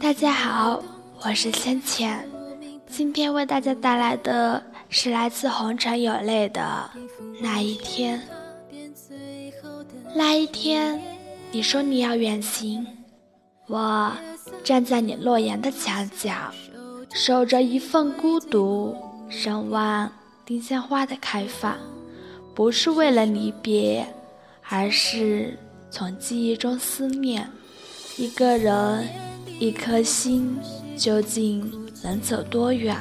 大家好，我是芊芊，今天为大家带来的是来自红尘有泪的那一天。那一天，你说你要远行，我站在你诺言的墙角，守着一份孤独，守望丁香花的开放，不是为了离别，而是从记忆中思念一个人。一颗心究竟能走多远？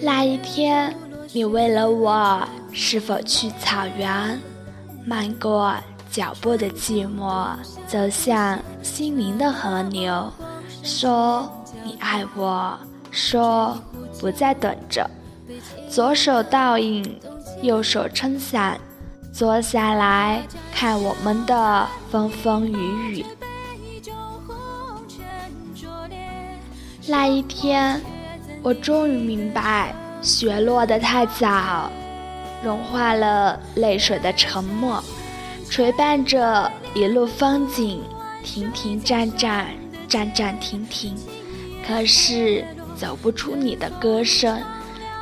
那一天，你为了我是否去草原，漫过脚步的寂寞，走向心灵的河流，说你爱我，说不再等着，左手倒影，右手撑伞，坐下来看我们的风风雨雨。那一天，我终于明白，雪落得太早，融化了泪水的沉默，垂伴着一路风景，停停站站，站站停停，可是走不出你的歌声，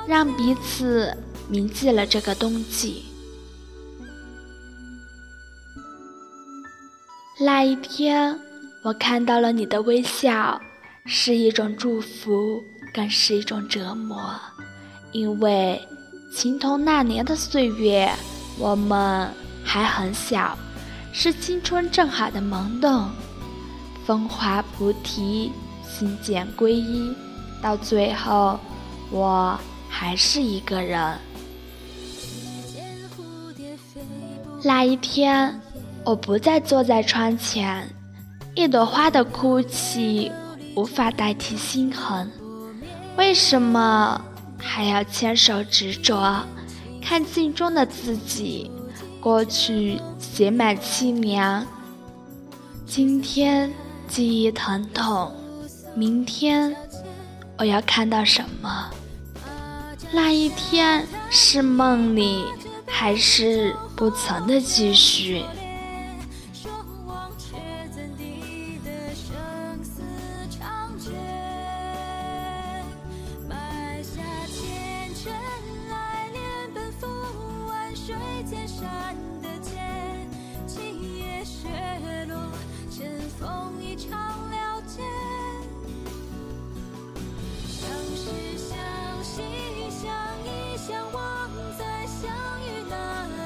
让彼此铭记了这个冬季。那一天，我看到了你的微笑。是一种祝福，更是一种折磨，因为情同那年的岁月，我们还很小，是青春正好的萌动，风华菩提，心间皈依，到最后，我还是一个人。那一天，我不再坐在窗前，一朵花的哭泣。无法代替心痕，为什么还要牵手执着？看镜中的自己，过去写满凄凉，今天记忆疼痛，明天我要看到什么？那一天是梦里，还是不曾的继续？千山的间，今夜雪落，尘风一场了结。相识相惜相依相望，在相遇那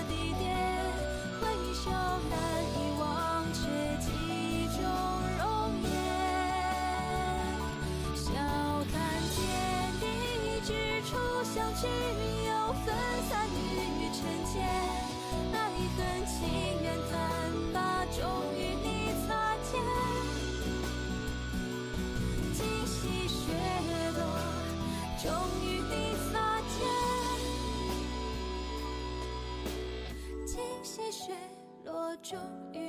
地点，回首难以忘却记忆中容颜。笑看天地之初相聚，又分散云雨。尘间，爱恨情缘，怎把终与你擦肩。今夕雪落，终与你擦肩。今夕雪落，终与。